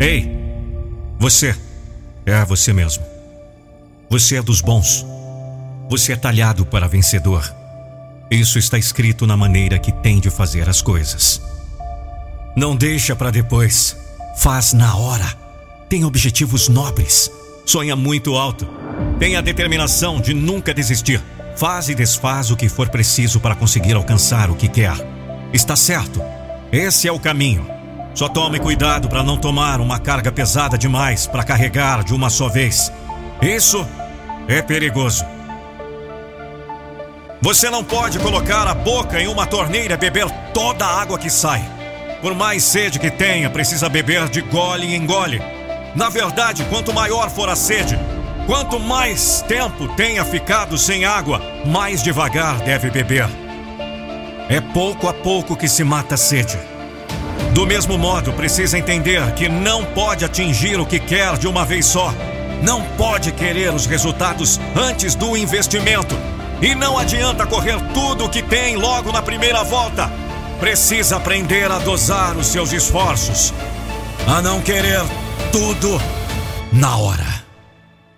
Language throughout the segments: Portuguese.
Ei, você é você mesmo. Você é dos bons. Você é talhado para vencedor. Isso está escrito na maneira que tem de fazer as coisas. Não deixa para depois. Faz na hora. Tem objetivos nobres. Sonha muito alto. Tenha a determinação de nunca desistir. Faz e desfaz o que for preciso para conseguir alcançar o que quer. Está certo. Esse é o caminho. Só tome cuidado para não tomar uma carga pesada demais para carregar de uma só vez. Isso é perigoso. Você não pode colocar a boca em uma torneira e beber toda a água que sai. Por mais sede que tenha, precisa beber de gole em gole. Na verdade, quanto maior for a sede, quanto mais tempo tenha ficado sem água, mais devagar deve beber. É pouco a pouco que se mata a sede. Do mesmo modo, precisa entender que não pode atingir o que quer de uma vez só. Não pode querer os resultados antes do investimento. E não adianta correr tudo o que tem logo na primeira volta. Precisa aprender a dosar os seus esforços. A não querer tudo na hora.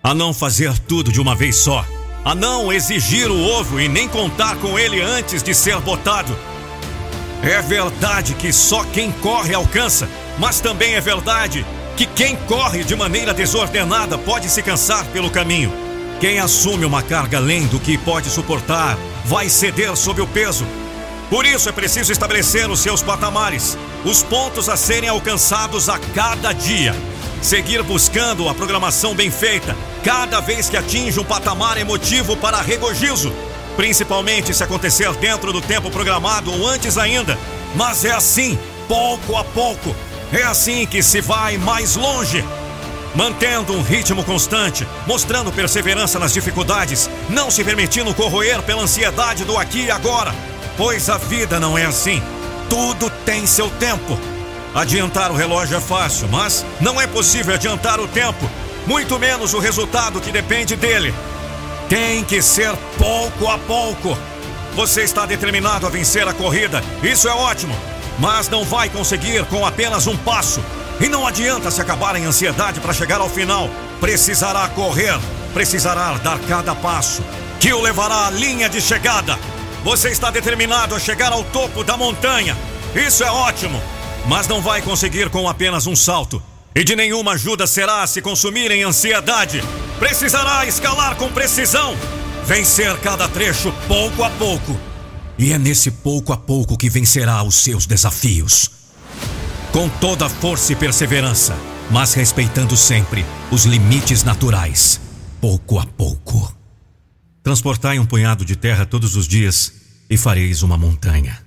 A não fazer tudo de uma vez só a não exigir o ovo e nem contar com ele antes de ser botado. É verdade que só quem corre alcança, mas também é verdade que quem corre de maneira desordenada pode se cansar pelo caminho. Quem assume uma carga além do que pode suportar vai ceder sob o peso. Por isso é preciso estabelecer os seus patamares, os pontos a serem alcançados a cada dia. Seguir buscando a programação bem feita, cada vez que atinge um patamar emotivo para regozijo, principalmente se acontecer dentro do tempo programado ou antes ainda. Mas é assim, pouco a pouco. É assim que se vai mais longe. Mantendo um ritmo constante, mostrando perseverança nas dificuldades, não se permitindo corroer pela ansiedade do aqui e agora. Pois a vida não é assim. Tudo tem seu tempo. Adiantar o relógio é fácil, mas não é possível adiantar o tempo, muito menos o resultado que depende dele. Tem que ser pouco a pouco. Você está determinado a vencer a corrida, isso é ótimo, mas não vai conseguir com apenas um passo. E não adianta se acabar em ansiedade para chegar ao final. Precisará correr, precisará dar cada passo que o levará à linha de chegada. Você está determinado a chegar ao topo da montanha. Isso é ótimo mas não vai conseguir com apenas um salto. E de nenhuma ajuda será se consumir em ansiedade. Precisará escalar com precisão, vencer cada trecho pouco a pouco. E é nesse pouco a pouco que vencerá os seus desafios. Com toda força e perseverança, mas respeitando sempre os limites naturais, pouco a pouco. Transportai um punhado de terra todos os dias e fareis uma montanha.